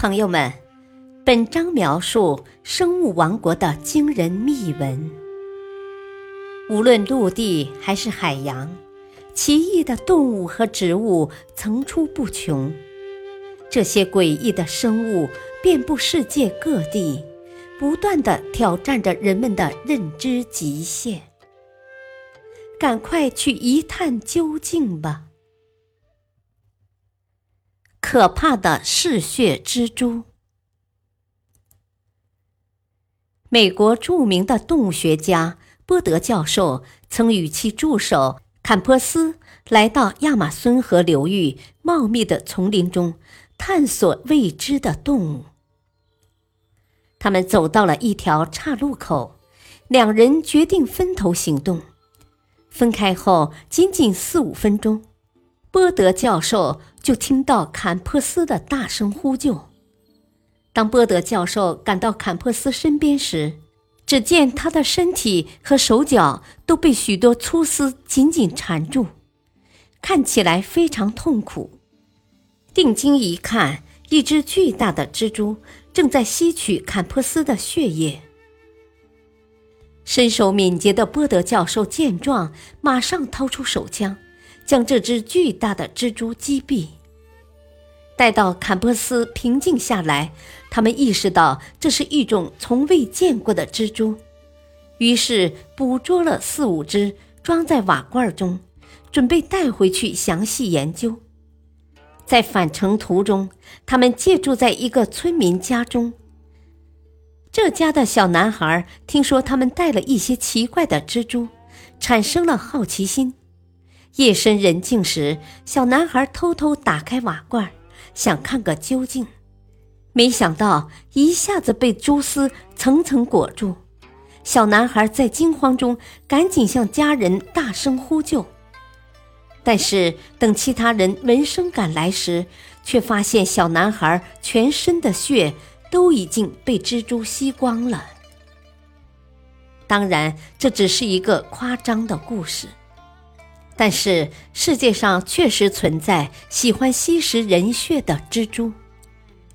朋友们，本章描述生物王国的惊人秘闻。无论陆地还是海洋，奇异的动物和植物层出不穷。这些诡异的生物遍布世界各地，不断的挑战着人们的认知极限。赶快去一探究竟吧！可怕的嗜血蜘蛛。美国著名的动物学家波德教授曾与其助手坎珀斯来到亚马孙河流域茂密的丛林中，探索未知的动物。他们走到了一条岔路口，两人决定分头行动。分开后，仅仅四五分钟。波德教授就听到坎珀斯的大声呼救。当波德教授赶到坎珀斯身边时，只见他的身体和手脚都被许多粗丝紧紧缠住，看起来非常痛苦。定睛一看，一只巨大的蜘蛛正在吸取坎珀斯的血液。身手敏捷的波德教授见状，马上掏出手枪。将这只巨大的蜘蛛击毙。待到坎波斯平静下来，他们意识到这是一种从未见过的蜘蛛，于是捕捉了四五只，装在瓦罐中，准备带回去详细研究。在返程途中，他们借住在一个村民家中。这家的小男孩听说他们带了一些奇怪的蜘蛛，产生了好奇心。夜深人静时，小男孩偷偷打开瓦罐，想看个究竟。没想到一下子被蛛丝层层裹住。小男孩在惊慌中赶紧向家人大声呼救。但是等其他人闻声赶来时，却发现小男孩全身的血都已经被蜘蛛吸光了。当然，这只是一个夸张的故事。但是世界上确实存在喜欢吸食人血的蜘蛛，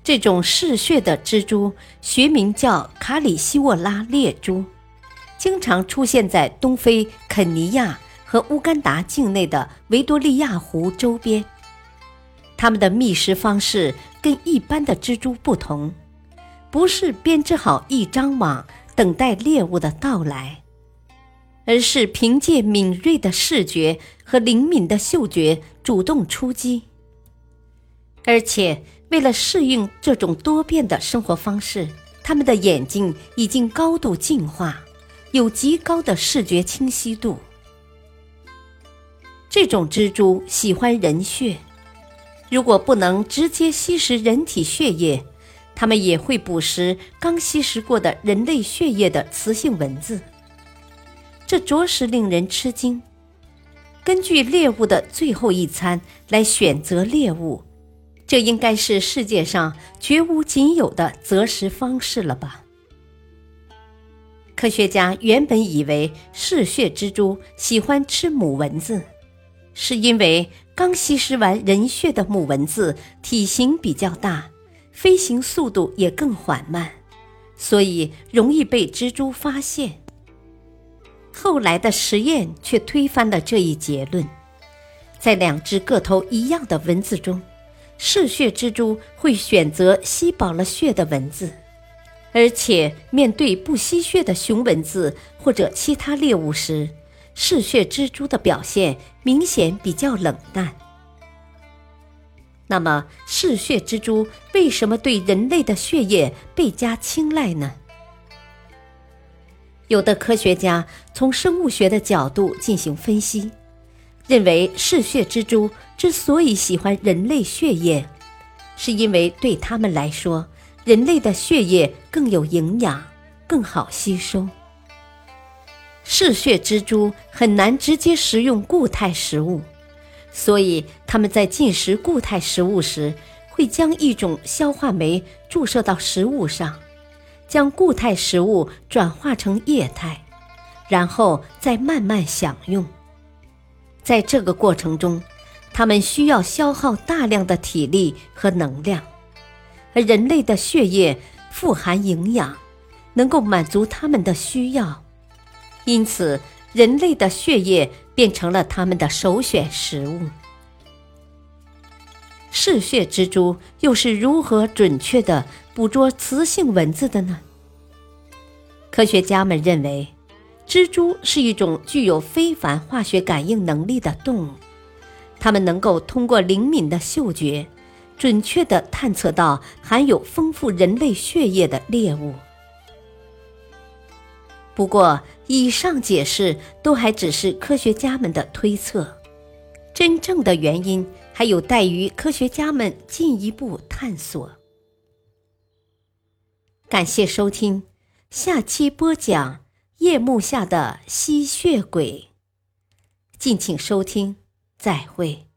这种嗜血的蜘蛛学名叫卡里西沃拉猎蛛，经常出现在东非肯尼亚和乌干达境内的维多利亚湖周边。它们的觅食方式跟一般的蜘蛛不同，不是编织好一张网等待猎物的到来。而是凭借敏锐的视觉和灵敏的嗅觉主动出击，而且为了适应这种多变的生活方式，它们的眼睛已经高度进化，有极高的视觉清晰度。这种蜘蛛喜欢人血，如果不能直接吸食人体血液，它们也会捕食刚吸食过的人类血液的雌性蚊子。这着实令人吃惊。根据猎物的最后一餐来选择猎物，这应该是世界上绝无仅有的择食方式了吧？科学家原本以为嗜血蜘蛛喜欢吃母蚊子，是因为刚吸食完人血的母蚊子体型比较大，飞行速度也更缓慢，所以容易被蜘蛛发现。后来的实验却推翻了这一结论。在两只个头一样的蚊子中，嗜血蜘蛛会选择吸饱了血的蚊子，而且面对不吸血的雄蚊子或者其他猎物时，嗜血蜘蛛的表现明显比较冷淡。那么，嗜血蜘蛛为什么对人类的血液倍加青睐呢？有的科学家从生物学的角度进行分析，认为嗜血蜘蛛之所以喜欢人类血液，是因为对他们来说，人类的血液更有营养，更好吸收。嗜血蜘蛛很难直接食用固态食物，所以它们在进食固态食物时，会将一种消化酶注射到食物上。将固态食物转化成液态，然后再慢慢享用。在这个过程中，它们需要消耗大量的体力和能量，而人类的血液富含营养，能够满足他们的需要，因此人类的血液变成了他们的首选食物。嗜血蜘蛛又是如何准确地捕捉雌性蚊子的呢？科学家们认为，蜘蛛是一种具有非凡化学感应能力的动物，它们能够通过灵敏的嗅觉。准确地探测到含有丰富人类血液的猎物。不过，以上解释都还只是科学家们的推测，真正的原因还有待于科学家们进一步探索。感谢收听，下期播讲夜幕下的吸血鬼。敬请收听，再会。